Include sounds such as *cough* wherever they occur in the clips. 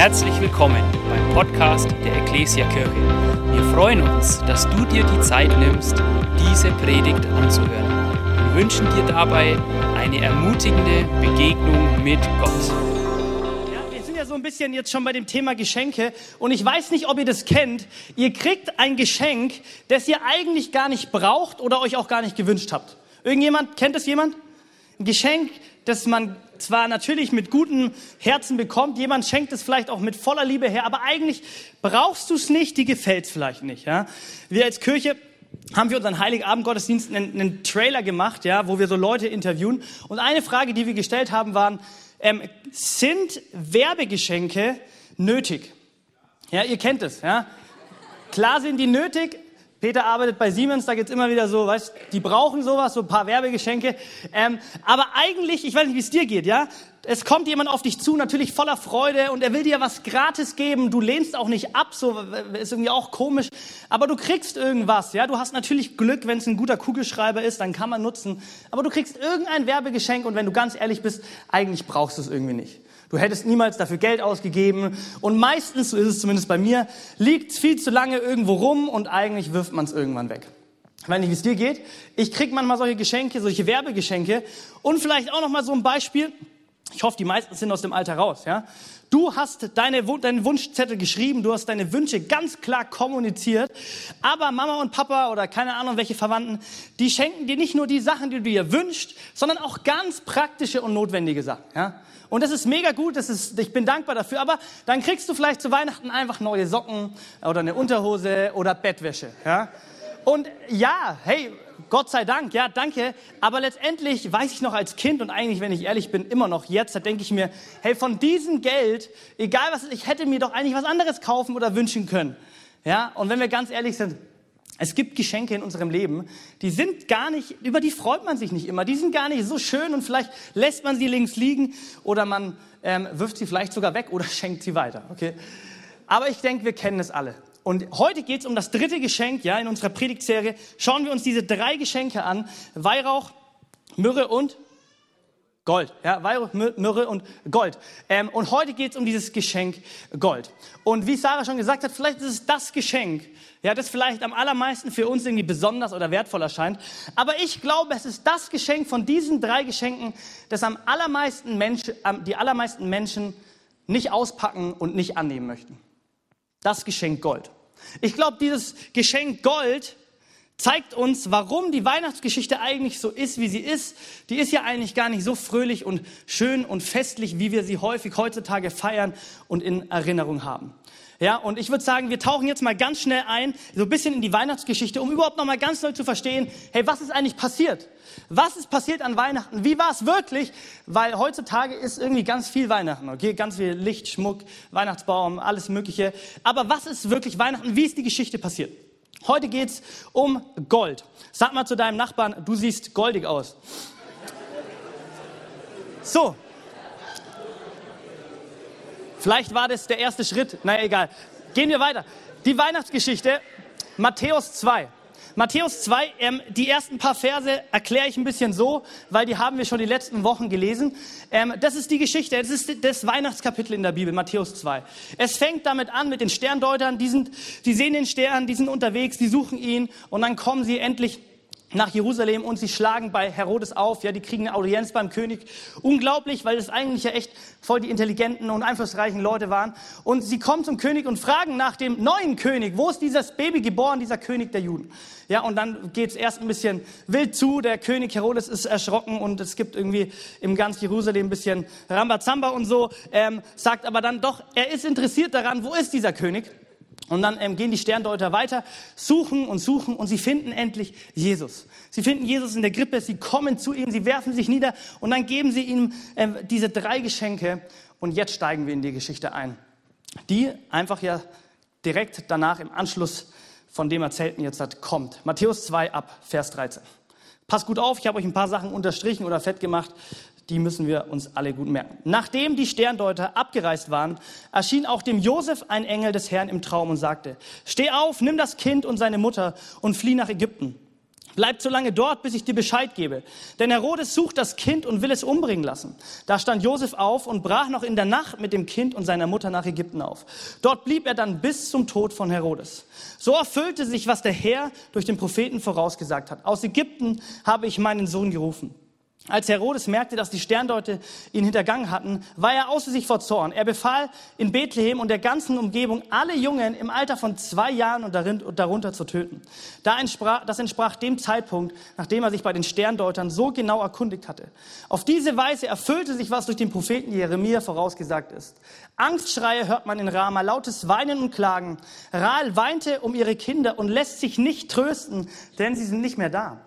Herzlich willkommen beim Podcast der Ecclesia Kirche. Wir freuen uns, dass du dir die Zeit nimmst, diese Predigt anzuhören. Wir wünschen dir dabei eine ermutigende Begegnung mit Gott. Ja, wir sind ja so ein bisschen jetzt schon bei dem Thema Geschenke und ich weiß nicht, ob ihr das kennt. Ihr kriegt ein Geschenk, das ihr eigentlich gar nicht braucht oder euch auch gar nicht gewünscht habt. Irgendjemand, kennt es jemand? Ein Geschenk, das man zwar natürlich mit gutem Herzen bekommt, jemand schenkt es vielleicht auch mit voller Liebe her, aber eigentlich brauchst du es nicht, die gefällt es vielleicht nicht. Ja? Wir als Kirche haben wir unseren Heiligabend-Gottesdienst einen, einen, Trailer gemacht, ja, wo wir so Leute interviewen. Und eine Frage, die wir gestellt haben, waren, ähm, sind Werbegeschenke nötig? Ja, ihr kennt es, ja. Klar sind die nötig, Peter arbeitet bei Siemens, da geht's immer wieder so, weißt, die brauchen sowas, so ein paar Werbegeschenke. Ähm, aber eigentlich, ich weiß nicht, wie es dir geht, ja? Es kommt jemand auf dich zu, natürlich voller Freude und er will dir was gratis geben. Du lehnst auch nicht ab, so ist irgendwie auch komisch. Aber du kriegst irgendwas, ja? Du hast natürlich Glück, wenn es ein guter Kugelschreiber ist, dann kann man nutzen. Aber du kriegst irgendein Werbegeschenk und wenn du ganz ehrlich bist, eigentlich brauchst du es irgendwie nicht. Du hättest niemals dafür Geld ausgegeben. Und meistens, so ist es zumindest bei mir, liegt viel zu lange irgendwo rum und eigentlich wirft man es irgendwann weg. Ich weiß nicht, wie es dir geht. Ich krieg manchmal solche Geschenke, solche Werbegeschenke. Und vielleicht auch noch mal so ein Beispiel. Ich hoffe, die meisten sind aus dem Alter raus, ja. Du hast deine, deinen Wunschzettel geschrieben, du hast deine Wünsche ganz klar kommuniziert, aber Mama und Papa oder keine Ahnung welche Verwandten, die schenken dir nicht nur die Sachen, die du dir wünschst, sondern auch ganz praktische und notwendige Sachen, ja. Und das ist mega gut, das ist, ich bin dankbar dafür. Aber dann kriegst du vielleicht zu Weihnachten einfach neue Socken oder eine Unterhose oder Bettwäsche. Ja? Und ja, hey, Gott sei Dank, ja, danke. Aber letztendlich weiß ich noch als Kind und eigentlich, wenn ich ehrlich bin, immer noch jetzt, da denke ich mir, hey, von diesem Geld, egal was, ich hätte mir doch eigentlich was anderes kaufen oder wünschen können. Ja, und wenn wir ganz ehrlich sind, es gibt Geschenke in unserem Leben, die sind gar nicht, über die freut man sich nicht immer. Die sind gar nicht so schön und vielleicht lässt man sie links liegen oder man ähm, wirft sie vielleicht sogar weg oder *laughs* schenkt sie weiter. Okay? Aber ich denke, wir kennen es alle. Und heute geht es um das dritte Geschenk, ja, in unserer Predigtserie. Schauen wir uns diese drei Geschenke an. Weihrauch, Myrrhe und Gold. Ja, Weihrauch, Myrrhe und Gold. Ähm, und heute geht es um dieses Geschenk Gold. Und wie Sarah schon gesagt hat, vielleicht ist es das Geschenk, ja, das vielleicht am allermeisten für uns irgendwie besonders oder wertvoll erscheint. Aber ich glaube, es ist das Geschenk von diesen drei Geschenken, das am allermeisten Menschen, die allermeisten Menschen nicht auspacken und nicht annehmen möchten. Das Geschenk Gold. Ich glaube, dieses Geschenk Gold zeigt uns, warum die Weihnachtsgeschichte eigentlich so ist, wie sie ist. Die ist ja eigentlich gar nicht so fröhlich und schön und festlich, wie wir sie häufig heutzutage feiern und in Erinnerung haben. Ja, und ich würde sagen, wir tauchen jetzt mal ganz schnell ein, so ein bisschen in die Weihnachtsgeschichte, um überhaupt noch mal ganz neu zu verstehen, hey, was ist eigentlich passiert? Was ist passiert an Weihnachten? Wie war es wirklich? Weil heutzutage ist irgendwie ganz viel Weihnachten, okay? Ganz viel Licht, Schmuck, Weihnachtsbaum, alles Mögliche. Aber was ist wirklich Weihnachten? Wie ist die Geschichte passiert? Heute geht's um Gold. Sag mal zu deinem Nachbarn, du siehst goldig aus. So, Vielleicht war das der erste Schritt. Naja, egal. Gehen wir weiter. Die Weihnachtsgeschichte, Matthäus 2. Matthäus 2, ähm, die ersten paar Verse erkläre ich ein bisschen so, weil die haben wir schon die letzten Wochen gelesen. Ähm, das ist die Geschichte, das ist das Weihnachtskapitel in der Bibel, Matthäus 2. Es fängt damit an mit den Sterndeutern, die, sind, die sehen den Stern, die sind unterwegs, die suchen ihn und dann kommen sie endlich nach Jerusalem und sie schlagen bei Herodes auf. Ja, die kriegen eine Audienz beim König. Unglaublich, weil es eigentlich ja echt voll die intelligenten und einflussreichen Leute waren. Und sie kommen zum König und fragen nach dem neuen König. Wo ist dieses Baby geboren, dieser König der Juden? Ja, und dann geht's erst ein bisschen wild zu. Der König Herodes ist erschrocken und es gibt irgendwie im ganz Jerusalem ein bisschen Rambazamba und so. Ähm, sagt aber dann doch, er ist interessiert daran, wo ist dieser König? Und dann ähm, gehen die Sterndeuter weiter, suchen und suchen und sie finden endlich Jesus. Sie finden Jesus in der Grippe, sie kommen zu ihm, sie werfen sich nieder und dann geben sie ihm ähm, diese drei Geschenke. Und jetzt steigen wir in die Geschichte ein, die einfach ja direkt danach im Anschluss von dem Erzählten jetzt hat, kommt. Matthäus 2 ab, Vers 13. Passt gut auf, ich habe euch ein paar Sachen unterstrichen oder fett gemacht die müssen wir uns alle gut merken. Nachdem die Sterndeuter abgereist waren, erschien auch dem Josef ein Engel des Herrn im Traum und sagte, steh auf, nimm das Kind und seine Mutter und flieh nach Ägypten. Bleib so lange dort, bis ich dir Bescheid gebe. Denn Herodes sucht das Kind und will es umbringen lassen. Da stand Josef auf und brach noch in der Nacht mit dem Kind und seiner Mutter nach Ägypten auf. Dort blieb er dann bis zum Tod von Herodes. So erfüllte sich, was der Herr durch den Propheten vorausgesagt hat. Aus Ägypten habe ich meinen Sohn gerufen. Als Herodes merkte, dass die Sterndeute ihn hintergangen hatten, war er außer sich vor Zorn. Er befahl in Bethlehem und der ganzen Umgebung, alle Jungen im Alter von zwei Jahren und darunter zu töten. das entsprach dem Zeitpunkt, nachdem er sich bei den Sterndeutern so genau erkundigt hatte. Auf diese Weise erfüllte sich, was durch den Propheten Jeremia vorausgesagt ist. Angstschreie hört man in Rama, lautes Weinen und Klagen. Rahel weinte um ihre Kinder und lässt sich nicht trösten, denn sie sind nicht mehr da.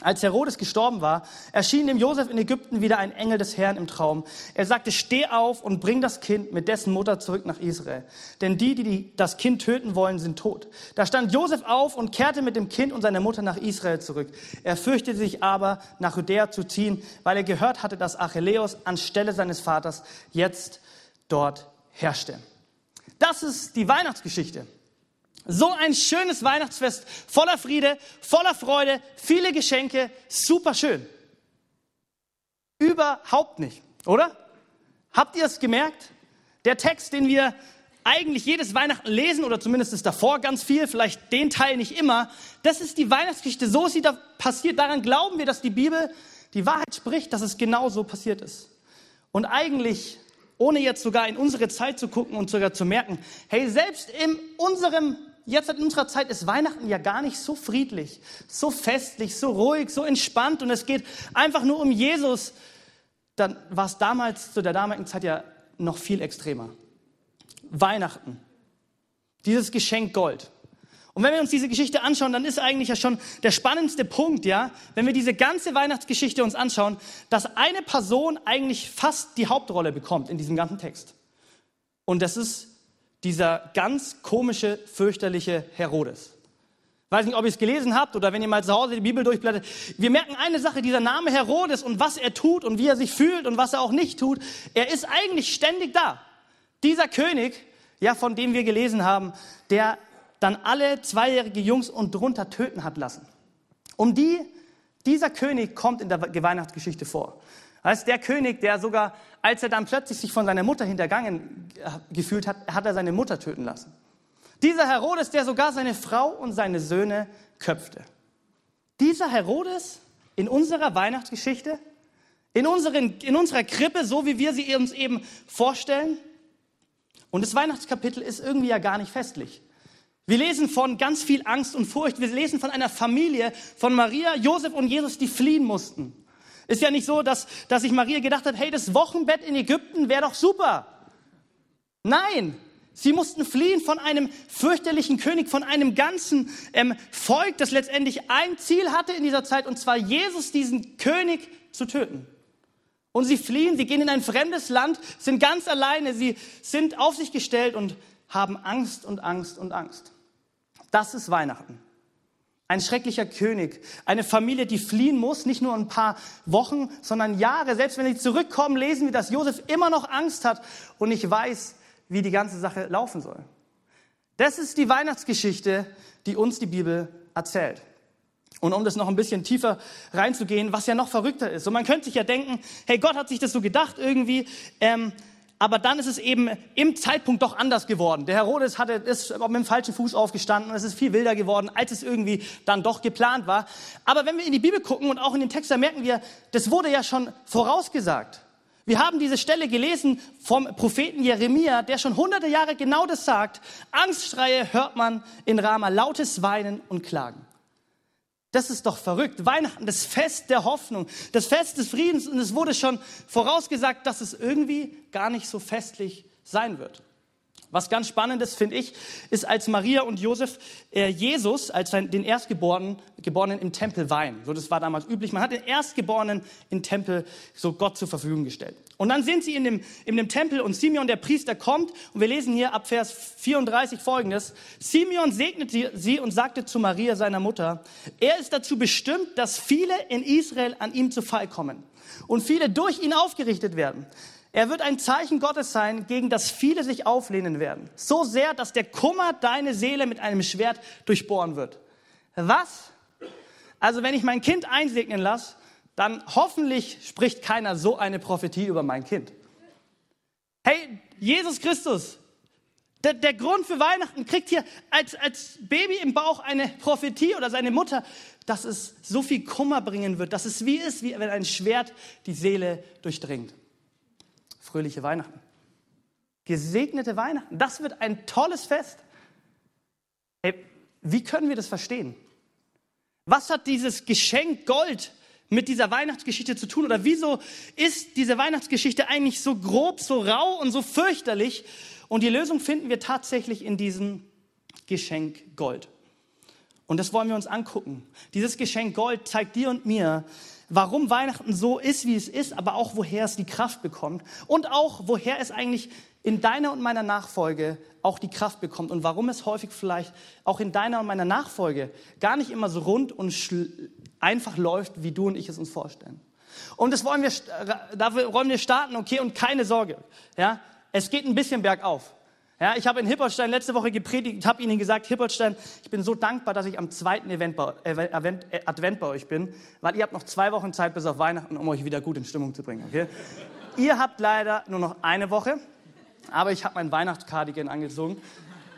Als Herodes gestorben war, erschien dem Josef in Ägypten wieder ein Engel des Herrn im Traum. Er sagte, steh auf und bring das Kind mit dessen Mutter zurück nach Israel. Denn die, die das Kind töten wollen, sind tot. Da stand Josef auf und kehrte mit dem Kind und seiner Mutter nach Israel zurück. Er fürchtete sich aber, nach Judäa zu ziehen, weil er gehört hatte, dass Achilleus anstelle seines Vaters jetzt dort herrschte. Das ist die Weihnachtsgeschichte. So ein schönes Weihnachtsfest voller Friede, voller Freude, viele Geschenke, super schön. Überhaupt nicht, oder? Habt ihr es gemerkt? Der Text, den wir eigentlich jedes Weihnachten lesen oder zumindest ist davor ganz viel, vielleicht den Teil nicht immer, das ist die Weihnachtsgeschichte. So ist sie da passiert. Daran glauben wir, dass die Bibel die Wahrheit spricht, dass es genau so passiert ist. Und eigentlich, ohne jetzt sogar in unsere Zeit zu gucken und sogar zu merken, hey, selbst in unserem jetzt in unserer Zeit ist Weihnachten ja gar nicht so friedlich, so festlich, so ruhig, so entspannt und es geht einfach nur um Jesus. Dann war es damals, zu der damaligen Zeit ja noch viel extremer. Weihnachten. Dieses Geschenk Gold. Und wenn wir uns diese Geschichte anschauen, dann ist eigentlich ja schon der spannendste Punkt, ja, wenn wir diese ganze Weihnachtsgeschichte uns anschauen, dass eine Person eigentlich fast die Hauptrolle bekommt in diesem ganzen Text. Und das ist dieser ganz komische, fürchterliche Herodes. Weiß nicht, ob ihr es gelesen habt oder wenn ihr mal zu Hause die Bibel durchblättert. Wir merken eine Sache, dieser Name Herodes und was er tut und wie er sich fühlt und was er auch nicht tut, er ist eigentlich ständig da. Dieser König, ja, von dem wir gelesen haben, der dann alle zweijährige Jungs und drunter töten hat lassen. Um die, dieser König kommt in der Weihnachtsgeschichte vor. Als der König, der sogar, als er dann plötzlich sich von seiner Mutter hintergangen äh, gefühlt hat, hat er seine Mutter töten lassen. Dieser Herodes, der sogar seine Frau und seine Söhne köpfte. Dieser Herodes in unserer Weihnachtsgeschichte, in, unseren, in unserer Krippe, so wie wir sie uns eben vorstellen. Und das Weihnachtskapitel ist irgendwie ja gar nicht festlich. Wir lesen von ganz viel Angst und Furcht. Wir lesen von einer Familie, von Maria, Josef und Jesus, die fliehen mussten. Ist ja nicht so, dass, dass sich Maria gedacht hat, hey, das Wochenbett in Ägypten wäre doch super. Nein, sie mussten fliehen von einem fürchterlichen König, von einem ganzen ähm, Volk, das letztendlich ein Ziel hatte in dieser Zeit, und zwar Jesus, diesen König, zu töten. Und sie fliehen, sie gehen in ein fremdes Land, sind ganz alleine, sie sind auf sich gestellt und haben Angst und Angst und Angst. Das ist Weihnachten. Ein schrecklicher König, eine Familie, die fliehen muss, nicht nur ein paar Wochen, sondern Jahre. Selbst wenn sie zurückkommen, lesen wir, dass Josef immer noch Angst hat und nicht weiß, wie die ganze Sache laufen soll. Das ist die Weihnachtsgeschichte, die uns die Bibel erzählt. Und um das noch ein bisschen tiefer reinzugehen, was ja noch verrückter ist. Und man könnte sich ja denken, hey, Gott hat sich das so gedacht irgendwie. Ähm, aber dann ist es eben im Zeitpunkt doch anders geworden. Der Herodes hatte, ist mit dem falschen Fuß aufgestanden und es ist viel wilder geworden, als es irgendwie dann doch geplant war. Aber wenn wir in die Bibel gucken und auch in den Text, da merken wir, das wurde ja schon vorausgesagt. Wir haben diese Stelle gelesen vom Propheten Jeremia, der schon hunderte Jahre genau das sagt. Angstschreie hört man in Rama, lautes Weinen und Klagen. Das ist doch verrückt. Weihnachten, das Fest der Hoffnung, das Fest des Friedens. Und es wurde schon vorausgesagt, dass es irgendwie gar nicht so festlich sein wird. Was ganz spannendes finde ich, ist, als Maria und Josef äh, Jesus als den Erstgeborenen Geborenen im Tempel weihen. So, das war damals üblich. Man hat den Erstgeborenen im Tempel so Gott zur Verfügung gestellt. Und dann sind sie in dem, in dem Tempel und Simeon, der Priester, kommt und wir lesen hier ab Vers 34 folgendes. Simeon segnete sie und sagte zu Maria, seiner Mutter, er ist dazu bestimmt, dass viele in Israel an ihm zu Fall kommen und viele durch ihn aufgerichtet werden. Er wird ein Zeichen Gottes sein, gegen das viele sich auflehnen werden. So sehr, dass der Kummer deine Seele mit einem Schwert durchbohren wird. Was? Also wenn ich mein Kind einsegnen lasse, dann hoffentlich spricht keiner so eine Prophetie über mein Kind. Hey, Jesus Christus, der, der, Grund für Weihnachten kriegt hier als, als Baby im Bauch eine Prophetie oder seine Mutter, dass es so viel Kummer bringen wird, dass es wie ist, wie wenn ein Schwert die Seele durchdringt. Fröhliche Weihnachten. Gesegnete Weihnachten. Das wird ein tolles Fest. Hey, wie können wir das verstehen? Was hat dieses Geschenk Gold mit dieser Weihnachtsgeschichte zu tun? Oder wieso ist diese Weihnachtsgeschichte eigentlich so grob, so rau und so fürchterlich? Und die Lösung finden wir tatsächlich in diesem Geschenk Gold. Und das wollen wir uns angucken. Dieses Geschenk Gold zeigt dir und mir, warum Weihnachten so ist, wie es ist, aber auch woher es die Kraft bekommt und auch woher es eigentlich in deiner und meiner Nachfolge auch die Kraft bekommt und warum es häufig vielleicht auch in deiner und meiner Nachfolge gar nicht immer so rund und einfach läuft, wie du und ich es uns vorstellen. Und das wollen wir, dafür wollen wir starten, okay, und keine Sorge, ja, es geht ein bisschen bergauf. Ja, ich habe in Hippolstein letzte Woche gepredigt, habe Ihnen gesagt, Hippolstein, ich bin so dankbar, dass ich am zweiten Event bei, Event, äh, Advent bei euch bin, weil ihr habt noch zwei Wochen Zeit bis auf Weihnachten, um euch wieder gut in Stimmung zu bringen. Okay? ihr habt leider nur noch eine Woche, aber ich habe mein Weihnachtscardigan angezogen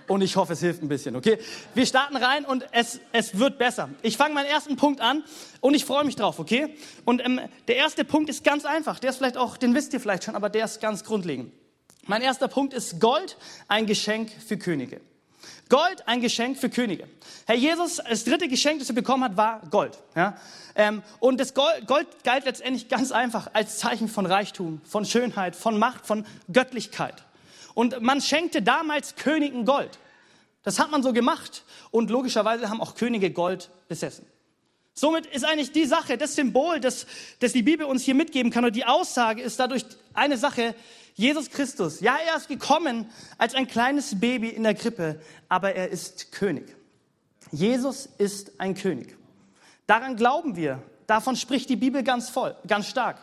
und ich hoffe, es hilft ein bisschen, okay? Wir starten rein und es, es wird besser. Ich fange meinen ersten Punkt an und ich freue mich drauf, okay? Und ähm, der erste Punkt ist ganz einfach. Der ist vielleicht auch, den wisst ihr vielleicht schon, aber der ist ganz grundlegend. Mein erster Punkt ist Gold, ein Geschenk für Könige. Gold, ein Geschenk für Könige. Herr Jesus, das dritte Geschenk, das er bekommen hat, war Gold. Ja? Ähm, und das Gold, Gold galt letztendlich ganz einfach als Zeichen von Reichtum, von Schönheit, von Macht, von Göttlichkeit. Und man schenkte damals Königen Gold. Das hat man so gemacht. Und logischerweise haben auch Könige Gold besessen. Somit ist eigentlich die Sache, das Symbol, das, das die Bibel uns hier mitgeben kann, und die Aussage ist dadurch eine Sache, Jesus Christus, ja, er ist gekommen als ein kleines Baby in der Krippe, aber er ist König. Jesus ist ein König. Daran glauben wir. Davon spricht die Bibel ganz voll, ganz stark.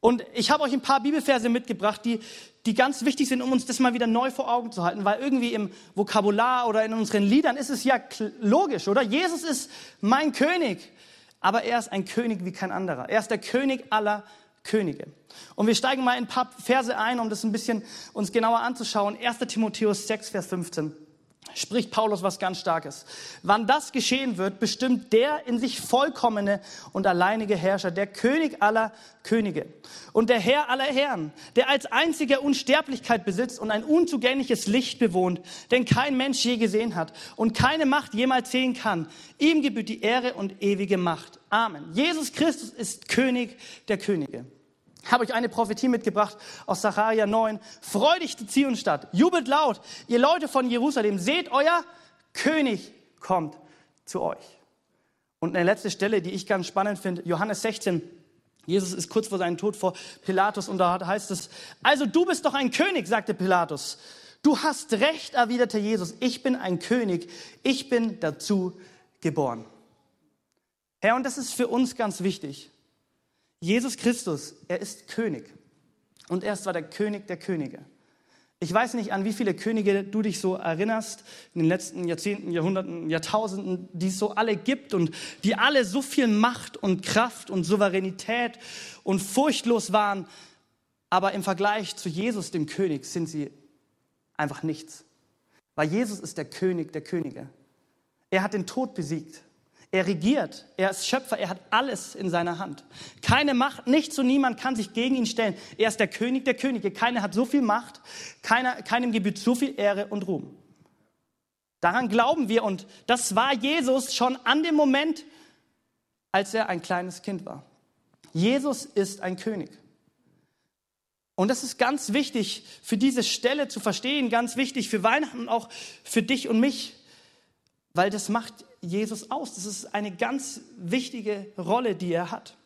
Und ich habe euch ein paar Bibelverse mitgebracht, die, die ganz wichtig sind, um uns das mal wieder neu vor Augen zu halten, weil irgendwie im Vokabular oder in unseren Liedern ist es ja logisch, oder? Jesus ist mein König, aber er ist ein König wie kein anderer. Er ist der König aller Könige. Und wir steigen mal in ein paar Verse ein, um das ein bisschen uns genauer anzuschauen. 1. Timotheus 6, Vers 15 spricht Paulus was ganz Starkes. Wann das geschehen wird, bestimmt der in sich vollkommene und alleinige Herrscher, der König aller Könige und der Herr aller Herren, der als einziger Unsterblichkeit besitzt und ein unzugängliches Licht bewohnt, den kein Mensch je gesehen hat und keine Macht jemals sehen kann. Ihm gebührt die Ehre und ewige Macht. Amen. Jesus Christus ist König der Könige habe euch eine Prophetie mitgebracht aus Sacharja 9. Freudig die Zionstadt, jubelt laut, ihr Leute von Jerusalem, seht, euer König kommt zu euch. Und eine letzte Stelle, die ich ganz spannend finde, Johannes 16. Jesus ist kurz vor seinem Tod vor Pilatus und da heißt es, also du bist doch ein König, sagte Pilatus. Du hast recht, erwiderte Jesus, ich bin ein König, ich bin dazu geboren. Herr, und das ist für uns ganz wichtig. Jesus Christus, er ist König. Und er ist zwar der König der Könige. Ich weiß nicht, an wie viele Könige du dich so erinnerst in den letzten Jahrzehnten, Jahrhunderten, Jahrtausenden, die es so alle gibt und die alle so viel Macht und Kraft und Souveränität und furchtlos waren. Aber im Vergleich zu Jesus, dem König, sind sie einfach nichts. Weil Jesus ist der König der Könige. Er hat den Tod besiegt. Er regiert, er ist Schöpfer, er hat alles in seiner Hand. Keine Macht, nichts und niemand kann sich gegen ihn stellen. Er ist der König der Könige. Keiner hat so viel Macht, keiner, keinem gebührt so viel Ehre und Ruhm. Daran glauben wir und das war Jesus schon an dem Moment, als er ein kleines Kind war. Jesus ist ein König. Und das ist ganz wichtig für diese Stelle zu verstehen, ganz wichtig für Weihnachten und auch für dich und mich, weil das macht Jesus aus. Das ist eine ganz wichtige Rolle, die er hat.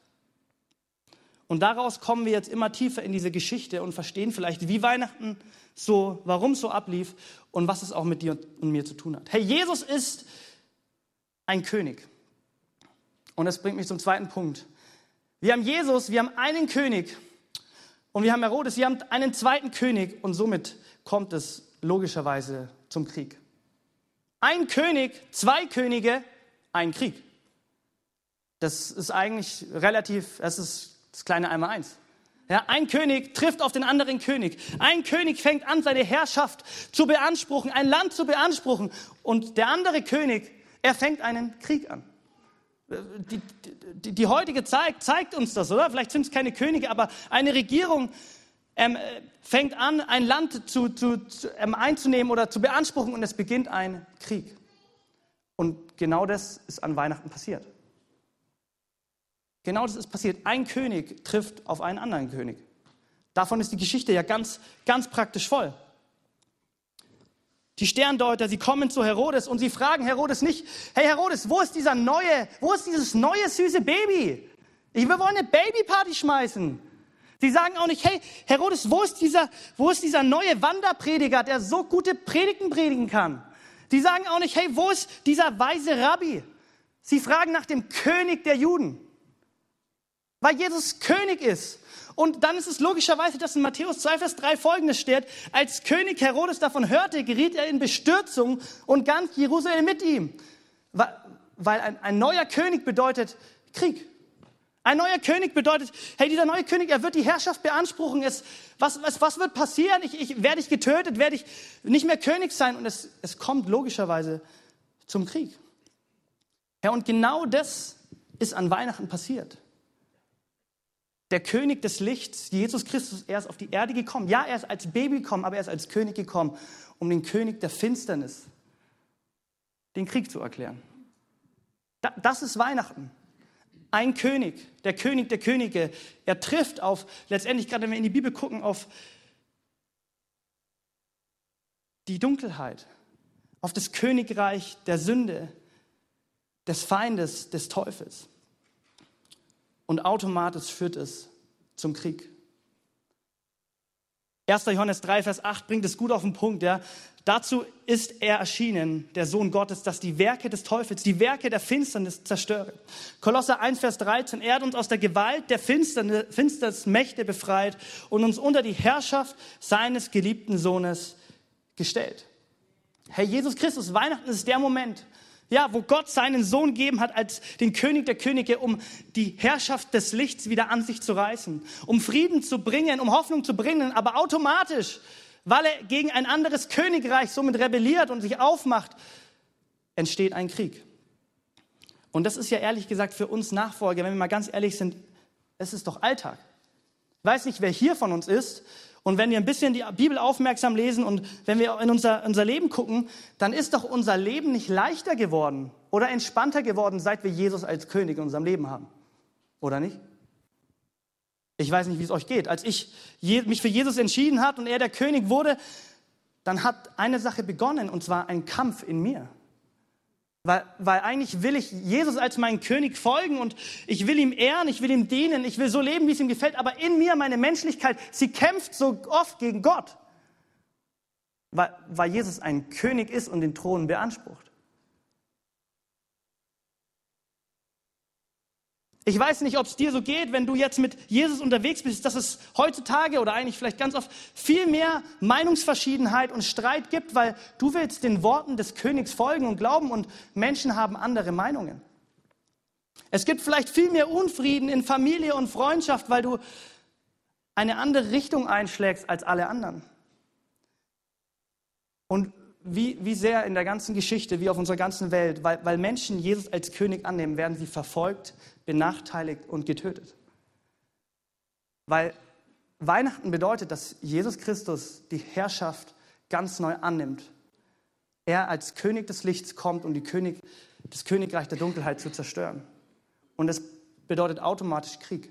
Und daraus kommen wir jetzt immer tiefer in diese Geschichte und verstehen vielleicht, wie Weihnachten so, warum so ablief und was es auch mit dir und mir zu tun hat. Hey, Jesus ist ein König. Und das bringt mich zum zweiten Punkt. Wir haben Jesus, wir haben einen König und wir haben Herodes, wir haben einen zweiten König und somit kommt es logischerweise zum Krieg. Ein König, zwei Könige, ein Krieg. das ist eigentlich relativ, es ist das kleine Einmal-Eins. Ja, ein König trifft auf den anderen König. Ein König fängt an, seine Herrschaft zu beanspruchen, ein Land zu beanspruchen. Und der andere König, er fängt einen Krieg an. Die, die, die heutige Zeit zeigt uns das, oder? Vielleicht sind es keine Könige, aber eine Regierung ähm, fängt an, ein Land zu, zu, zu ähm, einzunehmen oder zu beanspruchen und es beginnt ein Krieg. Und genau das ist an Weihnachten passiert. Genau das ist passiert. Ein König trifft auf einen anderen König. Davon ist die Geschichte ja ganz, ganz praktisch voll. Die Sterndeuter, sie kommen zu Herodes und sie fragen Herodes nicht, hey Herodes, wo ist dieser neue, wo ist dieses neue süße Baby? Wir wollen eine Babyparty schmeißen. Sie sagen auch nicht, hey Herodes, wo ist dieser, wo ist dieser neue Wanderprediger, der so gute Predigten predigen kann? Sie sagen auch nicht, hey, wo ist dieser weise Rabbi? Sie fragen nach dem König der Juden weil Jesus König ist. Und dann ist es logischerweise, dass in Matthäus 2, Vers 3 folgendes steht. Als König Herodes davon hörte, geriet er in Bestürzung und ganz Jerusalem mit ihm. Weil ein, ein neuer König bedeutet Krieg. Ein neuer König bedeutet, hey, dieser neue König, er wird die Herrschaft beanspruchen. Es, was, was, was wird passieren? Ich, ich, werde ich getötet? Werde ich nicht mehr König sein? Und es, es kommt logischerweise zum Krieg. Ja, und genau das ist an Weihnachten passiert der König des Lichts, Jesus Christus, er ist auf die Erde gekommen. Ja, er ist als Baby gekommen, aber er ist als König gekommen, um den König der Finsternis, den Krieg zu erklären. Das ist Weihnachten. Ein König, der König der Könige, er trifft auf, letztendlich gerade wenn wir in die Bibel gucken, auf die Dunkelheit, auf das Königreich der Sünde, des Feindes, des Teufels und automatisch führt es zum Krieg. 1. Johannes 3, Vers 8 bringt es gut auf den Punkt. Ja. Dazu ist er erschienen, der Sohn Gottes, dass die Werke des Teufels, die Werke der Finsternis zerstöre. Kolosser 1, Vers 13, er hat uns aus der Gewalt der Finsternis, Finsternis Mächte befreit und uns unter die Herrschaft seines geliebten Sohnes gestellt. Herr Jesus Christus, Weihnachten ist der Moment, ja, wo Gott seinen Sohn gegeben hat als den König der Könige, um die Herrschaft des Lichts wieder an sich zu reißen, um Frieden zu bringen, um Hoffnung zu bringen, aber automatisch, weil er gegen ein anderes Königreich somit rebelliert und sich aufmacht, entsteht ein Krieg. Und das ist ja ehrlich gesagt für uns Nachfolger, wenn wir mal ganz ehrlich sind, es ist doch Alltag. Ich weiß nicht, wer hier von uns ist und wenn wir ein bisschen die Bibel aufmerksam lesen und wenn wir in unser, unser Leben gucken, dann ist doch unser Leben nicht leichter geworden oder entspannter geworden, seit wir Jesus als König in unserem Leben haben. Oder nicht? Ich weiß nicht, wie es euch geht. Als ich mich für Jesus entschieden habe und er der König wurde, dann hat eine Sache begonnen, und zwar ein Kampf in mir. Weil, weil eigentlich will ich Jesus als meinen König folgen und ich will ihm ehren, ich will ihm dienen, ich will so leben, wie es ihm gefällt. Aber in mir, meine Menschlichkeit, sie kämpft so oft gegen Gott. Weil, weil Jesus ein König ist und den Thron beansprucht. Ich weiß nicht, ob es dir so geht, wenn du jetzt mit Jesus unterwegs bist, dass es heutzutage oder eigentlich vielleicht ganz oft viel mehr Meinungsverschiedenheit und Streit gibt, weil du willst den Worten des Königs folgen und glauben und Menschen haben andere Meinungen. Es gibt vielleicht viel mehr Unfrieden in Familie und Freundschaft, weil du eine andere Richtung einschlägst als alle anderen. Und wie, wie sehr in der ganzen Geschichte, wie auf unserer ganzen Welt, weil, weil Menschen Jesus als König annehmen, werden sie verfolgt, benachteiligt und getötet. Weil Weihnachten bedeutet, dass Jesus Christus die Herrschaft ganz neu annimmt. Er als König des Lichts kommt, um die König, das Königreich der Dunkelheit zu zerstören. Und das bedeutet automatisch Krieg.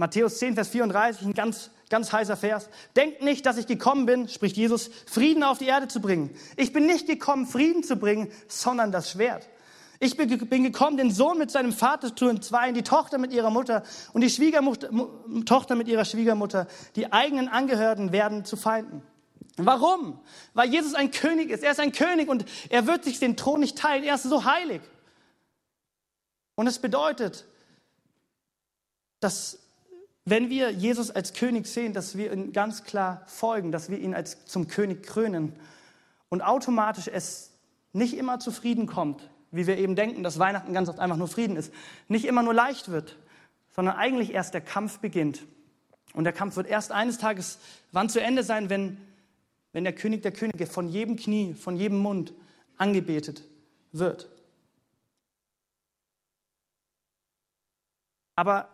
Matthäus 10, Vers 34, ein ganz, ganz heißer Vers. Denkt nicht, dass ich gekommen bin, spricht Jesus, Frieden auf die Erde zu bringen. Ich bin nicht gekommen, Frieden zu bringen, sondern das Schwert. Ich bin gekommen, den Sohn mit seinem Vater zu entzweien, die Tochter mit ihrer Mutter und die Schwiegermutter, Tochter mit ihrer Schwiegermutter. Die eigenen Angehörigen werden zu Feinden. Warum? Weil Jesus ein König ist. Er ist ein König und er wird sich den Thron nicht teilen. Er ist so heilig. Und es bedeutet, dass wenn wir Jesus als König sehen, dass wir ihn ganz klar folgen, dass wir ihn als zum König krönen und automatisch es nicht immer zufrieden kommt, wie wir eben denken, dass Weihnachten ganz oft einfach nur Frieden ist, nicht immer nur leicht wird, sondern eigentlich erst der Kampf beginnt. Und der Kampf wird erst eines Tages wann zu Ende sein, wenn, wenn der König der Könige von jedem Knie, von jedem Mund angebetet wird. Aber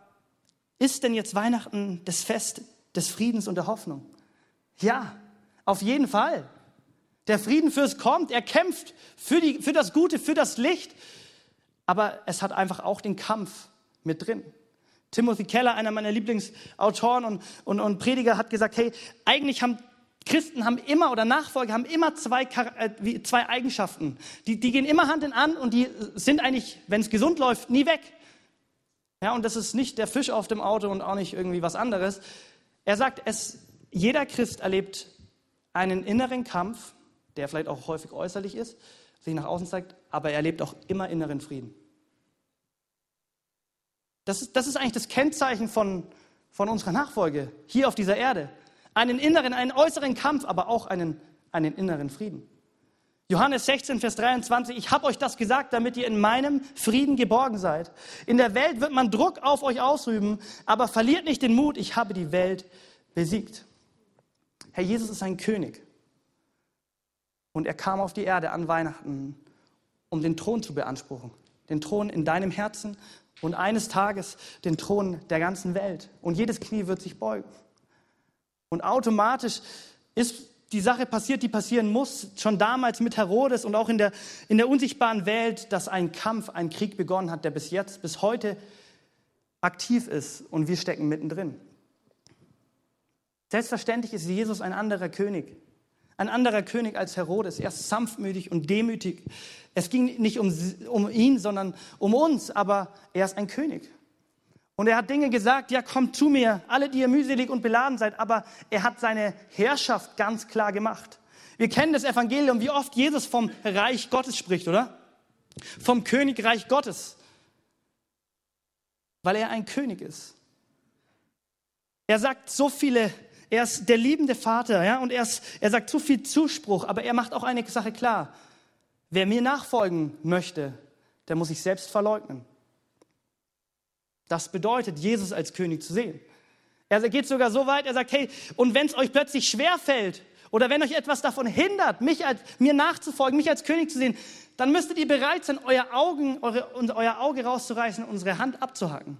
ist denn jetzt Weihnachten das Fest des Friedens und der Hoffnung? Ja, auf jeden Fall. Der Friedenfürst kommt, er kämpft für, die, für das Gute, für das Licht. Aber es hat einfach auch den Kampf mit drin. Timothy Keller, einer meiner Lieblingsautoren und, und, und Prediger, hat gesagt, hey, eigentlich haben Christen haben immer oder Nachfolger haben immer zwei, äh, zwei Eigenschaften. Die, die gehen immer Hand in Hand und die sind eigentlich, wenn es gesund läuft, nie weg. Ja, und das ist nicht der Fisch auf dem Auto und auch nicht irgendwie was anderes. Er sagt, es, jeder Christ erlebt einen inneren Kampf, der vielleicht auch häufig äußerlich ist, sich nach außen zeigt, aber er erlebt auch immer inneren Frieden. Das ist, das ist eigentlich das Kennzeichen von, von unserer Nachfolge hier auf dieser Erde. Einen inneren, einen äußeren Kampf, aber auch einen, einen inneren Frieden. Johannes 16, Vers 23, ich habe euch das gesagt, damit ihr in meinem Frieden geborgen seid. In der Welt wird man Druck auf euch ausüben, aber verliert nicht den Mut, ich habe die Welt besiegt. Herr Jesus ist ein König. Und er kam auf die Erde an Weihnachten, um den Thron zu beanspruchen. Den Thron in deinem Herzen und eines Tages den Thron der ganzen Welt. Und jedes Knie wird sich beugen. Und automatisch ist die Sache passiert, die passieren muss, schon damals mit Herodes und auch in der, in der unsichtbaren Welt, dass ein Kampf, ein Krieg begonnen hat, der bis jetzt, bis heute aktiv ist und wir stecken mittendrin. Selbstverständlich ist Jesus ein anderer König. Ein anderer König als Herodes. Er ist sanftmütig und demütig. Es ging nicht um, um ihn, sondern um uns, aber er ist ein König. Und er hat Dinge gesagt, ja, kommt zu mir, alle, die ihr mühselig und beladen seid, aber er hat seine Herrschaft ganz klar gemacht. Wir kennen das Evangelium, wie oft Jesus vom Reich Gottes spricht, oder? Vom Königreich Gottes. Weil er ein König ist. Er sagt so viele, er ist der liebende Vater, ja, und er, ist, er sagt so viel Zuspruch, aber er macht auch eine Sache klar. Wer mir nachfolgen möchte, der muss sich selbst verleugnen. Das bedeutet, Jesus als König zu sehen. Er geht sogar so weit, er sagt, hey, und wenn es euch plötzlich schwer fällt oder wenn euch etwas davon hindert, mich als, mir nachzufolgen, mich als König zu sehen, dann müsstet ihr bereit sein, euer, Augen, eure, euer Auge rauszureißen und unsere Hand abzuhacken.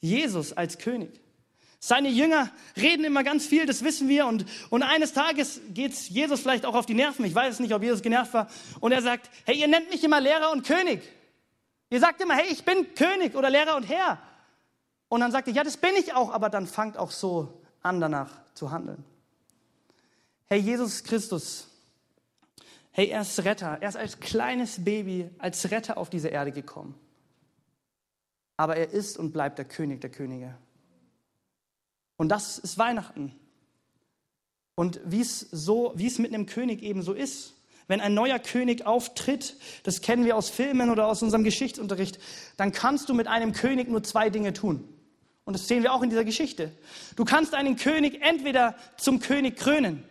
Jesus als König. Seine Jünger reden immer ganz viel, das wissen wir. Und, und eines Tages geht Jesus vielleicht auch auf die Nerven. Ich weiß nicht, ob Jesus genervt war. Und er sagt, hey, ihr nennt mich immer Lehrer und König. Ihr sagt immer, hey, ich bin König oder Lehrer und Herr. Und dann sagt er, ja, das bin ich auch, aber dann fangt auch so an, danach zu handeln. Hey, Jesus Christus, hey, er ist Retter. Er ist als kleines Baby, als Retter auf diese Erde gekommen. Aber er ist und bleibt der König der Könige. Und das ist Weihnachten. Und wie es so, wie es mit einem König eben so ist, wenn ein neuer König auftritt, das kennen wir aus Filmen oder aus unserem Geschichtsunterricht, dann kannst du mit einem König nur zwei Dinge tun. Und das sehen wir auch in dieser Geschichte. Du kannst einen König entweder zum König krönen.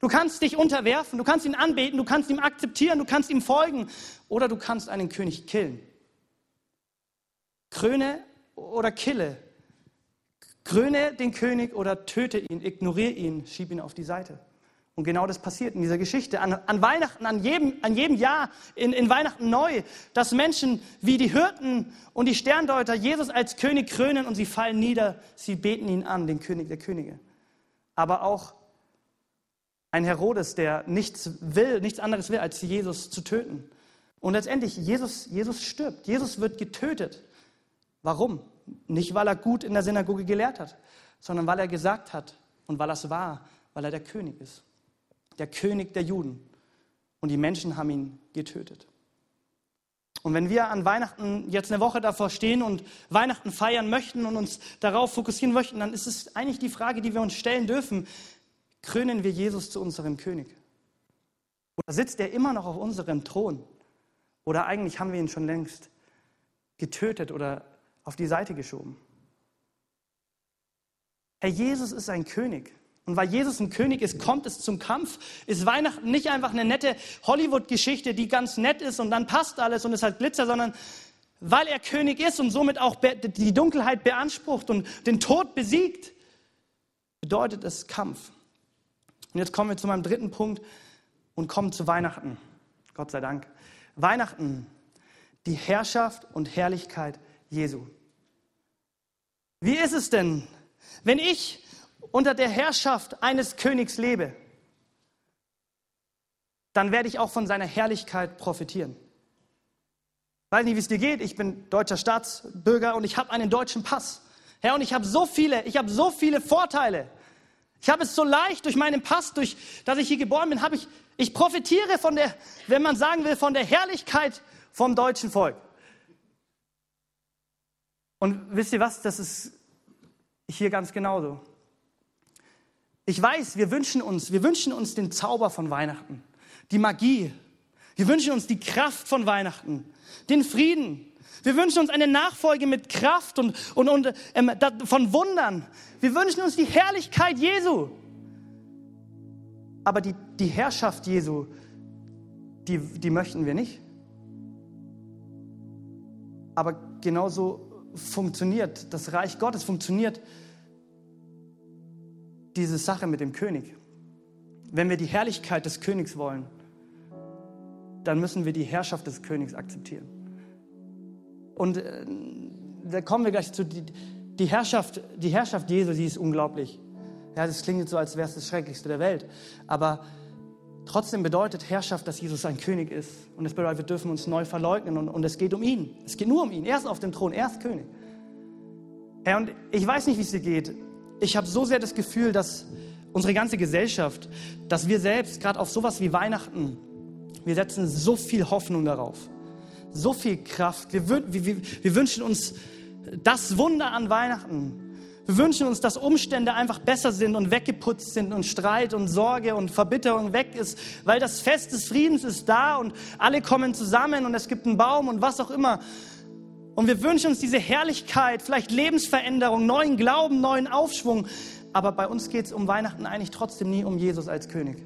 Du kannst dich unterwerfen, du kannst ihn anbeten, du kannst ihm akzeptieren, du kannst ihm folgen oder du kannst einen König killen. Kröne oder kille Kröne den König oder töte ihn, ignoriere ihn, schieb ihn auf die Seite. Und genau das passiert in dieser Geschichte. An, an Weihnachten, an jedem, an jedem Jahr, in, in Weihnachten neu, dass Menschen wie die Hirten und die Sterndeuter Jesus als König krönen und sie fallen nieder, sie beten ihn an, den König der Könige. Aber auch ein Herodes, der nichts will, nichts anderes will, als Jesus zu töten. Und letztendlich, Jesus, Jesus stirbt. Jesus wird getötet. Warum? Nicht, weil er gut in der Synagoge gelehrt hat, sondern weil er gesagt hat und weil er es war, weil er der König ist. Der König der Juden. Und die Menschen haben ihn getötet. Und wenn wir an Weihnachten jetzt eine Woche davor stehen und Weihnachten feiern möchten und uns darauf fokussieren möchten, dann ist es eigentlich die Frage, die wir uns stellen dürfen. Krönen wir Jesus zu unserem König? Oder sitzt er immer noch auf unserem Thron? Oder eigentlich haben wir ihn schon längst getötet oder auf die Seite geschoben. Herr Jesus ist ein König. Und weil Jesus ein König ist, kommt es zum Kampf. Ist Weihnachten nicht einfach eine nette Hollywood-Geschichte, die ganz nett ist und dann passt alles und es hat Glitzer, sondern weil er König ist und somit auch die Dunkelheit beansprucht und den Tod besiegt, bedeutet es Kampf. Und jetzt kommen wir zu meinem dritten Punkt und kommen zu Weihnachten. Gott sei Dank. Weihnachten, die Herrschaft und Herrlichkeit Jesu. Wie ist es denn, wenn ich unter der Herrschaft eines Königs lebe, dann werde ich auch von seiner Herrlichkeit profitieren. Weiß nicht, wie es dir geht. Ich bin deutscher Staatsbürger und ich habe einen deutschen Pass. Herr, und ich habe so viele, ich habe so viele Vorteile. Ich habe es so leicht durch meinen Pass, durch, dass ich hier geboren bin, habe ich, ich profitiere von der, wenn man sagen will, von der Herrlichkeit vom deutschen Volk. Und wisst ihr was? Das ist hier ganz genauso. Ich weiß, wir wünschen uns, wir wünschen uns den Zauber von Weihnachten, die Magie. Wir wünschen uns die Kraft von Weihnachten, den Frieden. Wir wünschen uns eine Nachfolge mit Kraft und, und, und ähm, von Wundern. Wir wünschen uns die Herrlichkeit Jesu. Aber die, die Herrschaft Jesu, die, die möchten wir nicht. Aber genauso funktioniert das Reich Gottes, funktioniert diese Sache mit dem König. Wenn wir die Herrlichkeit des Königs wollen, dann müssen wir die Herrschaft des Königs akzeptieren. Und äh, da kommen wir gleich zu, die, die, Herrschaft, die Herrschaft Jesu, die ist unglaublich. Ja, das klingt so, als wäre es das Schrecklichste der Welt. Aber trotzdem bedeutet Herrschaft, dass Jesus ein König ist. Und das bedeutet, wir dürfen uns neu verleugnen. Und, und es geht um ihn. Es geht nur um ihn. Er ist auf dem Thron, er ist König. Herr, und ich weiß nicht, wie es dir geht ich habe so sehr das Gefühl, dass unsere ganze Gesellschaft, dass wir selbst gerade auf sowas wie Weihnachten, wir setzen so viel Hoffnung darauf, so viel Kraft. Wir, wir, wir wünschen uns das Wunder an Weihnachten. Wir wünschen uns, dass Umstände einfach besser sind und weggeputzt sind und Streit und Sorge und Verbitterung weg ist, weil das Fest des Friedens ist da und alle kommen zusammen und es gibt einen Baum und was auch immer. Und wir wünschen uns diese Herrlichkeit, vielleicht Lebensveränderung, neuen Glauben, neuen Aufschwung. Aber bei uns geht es um Weihnachten eigentlich trotzdem nie um Jesus als König.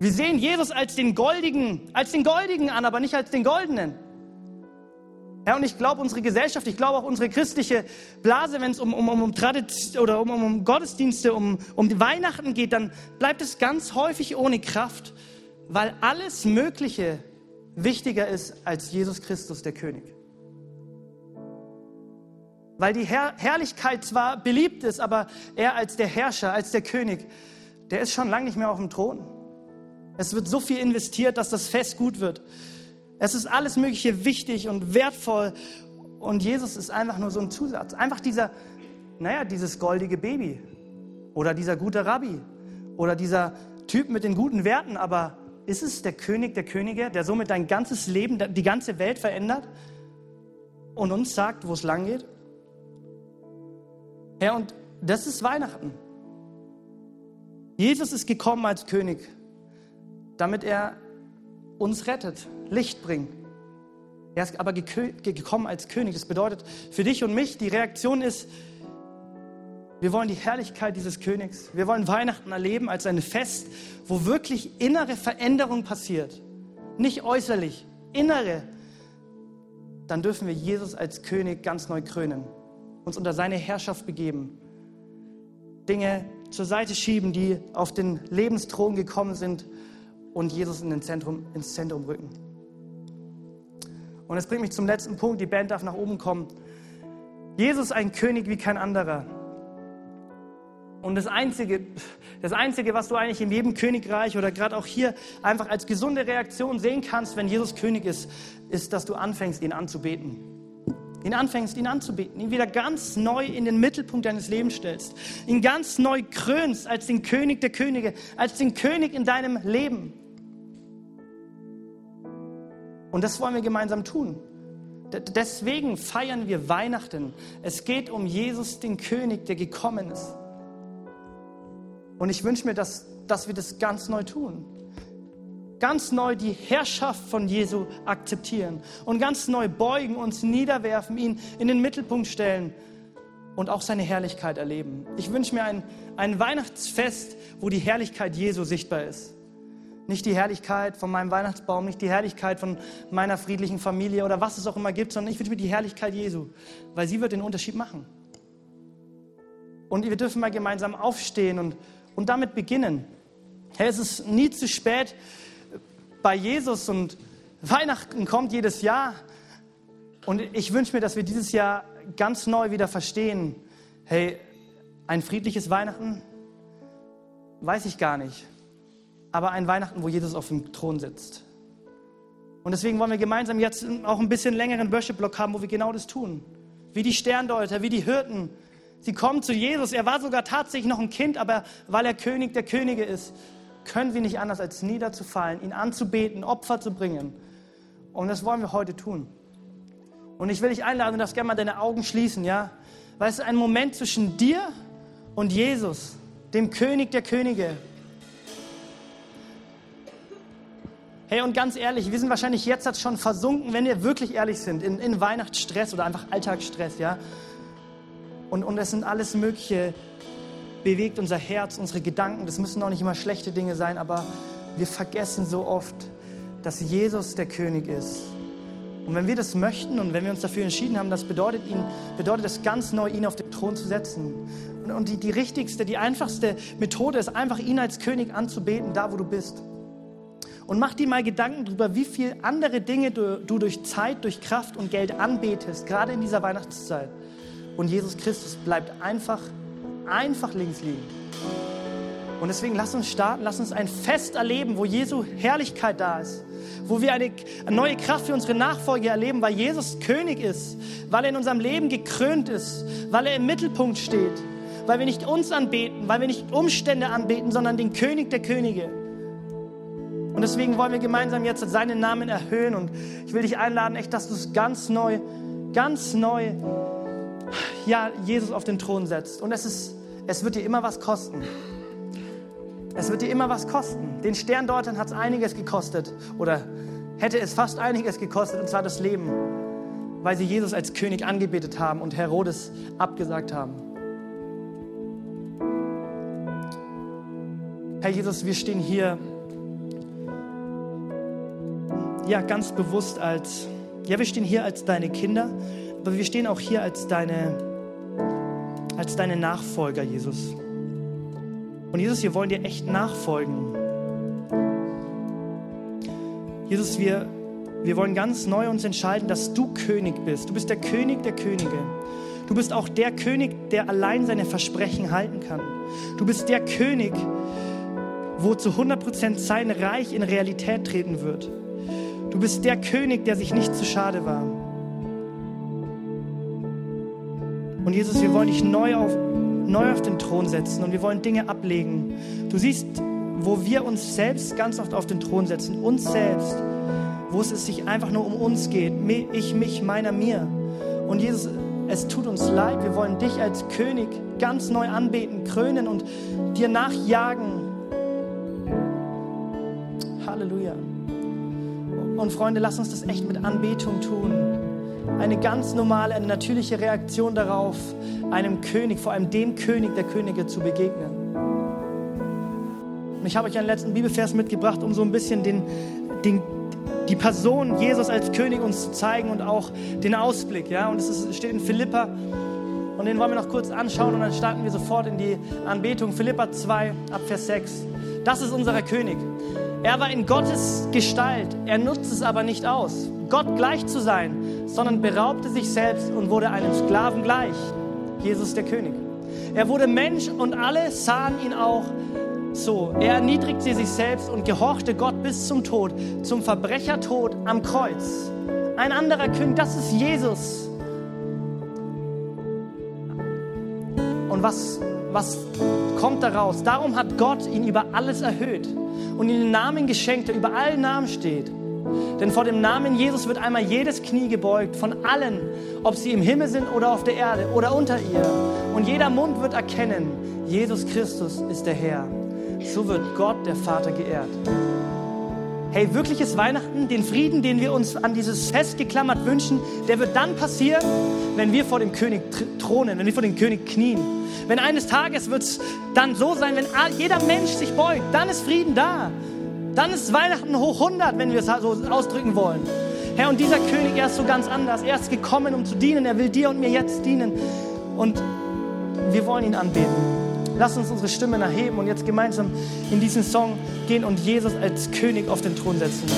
Wir sehen Jesus als den Goldigen, als den Goldigen an, aber nicht als den Goldenen. Ja, und ich glaube, unsere Gesellschaft, ich glaube auch unsere christliche Blase, wenn es um, um, um, Tradition oder um, um Gottesdienste, um, um Weihnachten geht, dann bleibt es ganz häufig ohne Kraft, weil alles Mögliche wichtiger ist als Jesus Christus, der König. Weil die Herr Herrlichkeit zwar beliebt ist, aber er als der Herrscher, als der König, der ist schon lange nicht mehr auf dem Thron. Es wird so viel investiert, dass das Fest gut wird. Es ist alles Mögliche wichtig und wertvoll. Und Jesus ist einfach nur so ein Zusatz. Einfach dieser, naja, dieses goldige Baby. Oder dieser gute Rabbi. Oder dieser Typ mit den guten Werten. Aber ist es der König der Könige, der somit dein ganzes Leben, die ganze Welt verändert und uns sagt, wo es lang geht? Ja, und das ist Weihnachten. Jesus ist gekommen als König, damit er uns rettet, Licht bringt. Er ist aber gekommen als König. Das bedeutet für dich und mich, die Reaktion ist, wir wollen die Herrlichkeit dieses Königs. Wir wollen Weihnachten erleben als ein Fest, wo wirklich innere Veränderung passiert. Nicht äußerlich, innere. Dann dürfen wir Jesus als König ganz neu krönen, uns unter seine Herrschaft begeben, Dinge zur Seite schieben, die auf den Lebensthron gekommen sind und Jesus in den Zentrum, ins Zentrum rücken. Und es bringt mich zum letzten Punkt. Die Band darf nach oben kommen. Jesus ein König wie kein anderer. Und das Einzige, das Einzige, was du eigentlich in jedem Königreich oder gerade auch hier einfach als gesunde Reaktion sehen kannst, wenn Jesus König ist, ist, dass du anfängst, ihn anzubeten. Ihn anfängst, ihn anzubeten, ihn wieder ganz neu in den Mittelpunkt deines Lebens stellst, ihn ganz neu krönst als den König der Könige, als den König in deinem Leben. Und das wollen wir gemeinsam tun. Deswegen feiern wir Weihnachten. Es geht um Jesus, den König, der gekommen ist. Und ich wünsche mir, dass, dass wir das ganz neu tun. Ganz neu die Herrschaft von Jesu akzeptieren und ganz neu beugen, uns niederwerfen, ihn in den Mittelpunkt stellen und auch seine Herrlichkeit erleben. Ich wünsche mir ein, ein Weihnachtsfest, wo die Herrlichkeit Jesu sichtbar ist. Nicht die Herrlichkeit von meinem Weihnachtsbaum, nicht die Herrlichkeit von meiner friedlichen Familie oder was es auch immer gibt, sondern ich wünsche mir die Herrlichkeit Jesu, weil sie wird den Unterschied machen. Und wir dürfen mal gemeinsam aufstehen und, und damit beginnen. Hey, es ist nie zu spät bei Jesus und Weihnachten kommt jedes Jahr. Und ich wünsche mir, dass wir dieses Jahr ganz neu wieder verstehen, hey, ein friedliches Weihnachten, weiß ich gar nicht, aber ein Weihnachten, wo Jesus auf dem Thron sitzt. Und deswegen wollen wir gemeinsam jetzt auch ein bisschen längeren Worship-Block haben, wo wir genau das tun. Wie die Sterndeuter, wie die Hirten. Sie kommen zu Jesus. Er war sogar tatsächlich noch ein Kind, aber weil er König der Könige ist, können wir nicht anders als niederzufallen, ihn anzubeten, Opfer zu bringen. Und das wollen wir heute tun. Und ich will dich einladen, du darfst gerne mal deine Augen schließen, ja? Weil es ist ein Moment zwischen dir und Jesus, dem König der Könige. Hey, und ganz ehrlich, wir sind wahrscheinlich jetzt schon versunken, wenn wir wirklich ehrlich sind, in, in Weihnachtsstress oder einfach Alltagsstress, ja? Und, und es sind alles Mögliche, bewegt unser Herz, unsere Gedanken. Das müssen auch nicht immer schlechte Dinge sein, aber wir vergessen so oft, dass Jesus der König ist und wenn wir das möchten und wenn wir uns dafür entschieden haben, das bedeutet, ihn, bedeutet es ganz neu, ihn auf den Thron zu setzen. Und, und die, die richtigste, die einfachste Methode ist einfach, ihn als König anzubeten, da wo du bist. Und mach dir mal Gedanken darüber, wie viele andere Dinge du, du durch Zeit, durch Kraft und Geld anbetest, gerade in dieser Weihnachtszeit. Und Jesus Christus bleibt einfach, einfach links liegen. Und deswegen lass uns starten, lass uns ein Fest erleben, wo Jesu Herrlichkeit da ist. Wo wir eine neue Kraft für unsere Nachfolge erleben, weil Jesus König ist, weil er in unserem Leben gekrönt ist, weil er im Mittelpunkt steht, weil wir nicht uns anbeten, weil wir nicht Umstände anbeten, sondern den König der Könige. Und deswegen wollen wir gemeinsam jetzt seinen Namen erhöhen. Und ich will dich einladen, echt, dass du es ganz neu, ganz neu, ja, Jesus auf den Thron setzt. Und es ist, es wird dir immer was kosten. Es wird dir immer was kosten. Den Sterndeutern hat es einiges gekostet oder hätte es fast einiges gekostet, und zwar das Leben, weil sie Jesus als König angebetet haben und Herodes abgesagt haben. Herr Jesus, wir stehen hier ja ganz bewusst als ja, wir stehen hier als deine Kinder, aber wir stehen auch hier als deine als deine Nachfolger, Jesus. Und Jesus, wir wollen dir echt nachfolgen. Jesus, wir, wir wollen ganz neu uns entscheiden, dass du König bist. Du bist der König der Könige. Du bist auch der König, der allein seine Versprechen halten kann. Du bist der König, wo zu 100% sein Reich in Realität treten wird. Du bist der König, der sich nicht zu schade war. Und Jesus, wir wollen dich neu auf, neu auf den Thron setzen und wir wollen Dinge ablegen. Du siehst, wo wir uns selbst ganz oft auf den Thron setzen, uns selbst, wo es sich einfach nur um uns geht, ich, mich, meiner, mir. Und Jesus, es tut uns leid, wir wollen dich als König ganz neu anbeten, krönen und dir nachjagen. Halleluja. Und Freunde, lass uns das echt mit Anbetung tun eine ganz normale, eine natürliche Reaktion darauf, einem König, vor allem dem König der Könige zu begegnen. Und ich habe euch einen letzten Bibelvers mitgebracht, um so ein bisschen den, den, die Person Jesus als König uns zu zeigen und auch den Ausblick. Ja? Und es steht in Philippa und den wollen wir noch kurz anschauen und dann starten wir sofort in die Anbetung. Philippa 2 ab Vers 6. Das ist unser König. Er war in Gottes Gestalt, er nutzt es aber nicht aus, Gott gleich zu sein, sondern beraubte sich selbst und wurde einem Sklaven gleich. Jesus der König. Er wurde Mensch und alle sahen ihn auch so. Er erniedrigte sich selbst und gehorchte Gott bis zum Tod, zum Verbrechertod am Kreuz. Ein anderer König, das ist Jesus. Und was, was kommt daraus? Darum hat Gott ihn über alles erhöht und ihm den Namen geschenkt, der über allen Namen steht. Denn vor dem Namen Jesus wird einmal jedes Knie gebeugt, von allen, ob sie im Himmel sind oder auf der Erde oder unter ihr. Und jeder Mund wird erkennen, Jesus Christus ist der Herr. So wird Gott, der Vater, geehrt. hey, wirkliches Weihnachten, den Frieden, den wir uns an dieses Fest geklammert wünschen, der wird dann passieren, wenn wir vor dem König thronen, wenn wir vor dem König knien. Wenn eines Tages wird es dann so sein, wenn jeder Mensch sich beugt, dann ist Frieden da. Dann ist Weihnachten hoch 100, wenn wir es so ausdrücken wollen. Herr, und dieser König, er ist so ganz anders. Er ist gekommen, um zu dienen. Er will dir und mir jetzt dienen. Und wir wollen ihn anbeten. Lass uns unsere Stimmen erheben und jetzt gemeinsam in diesen Song gehen und Jesus als König auf den Thron setzen.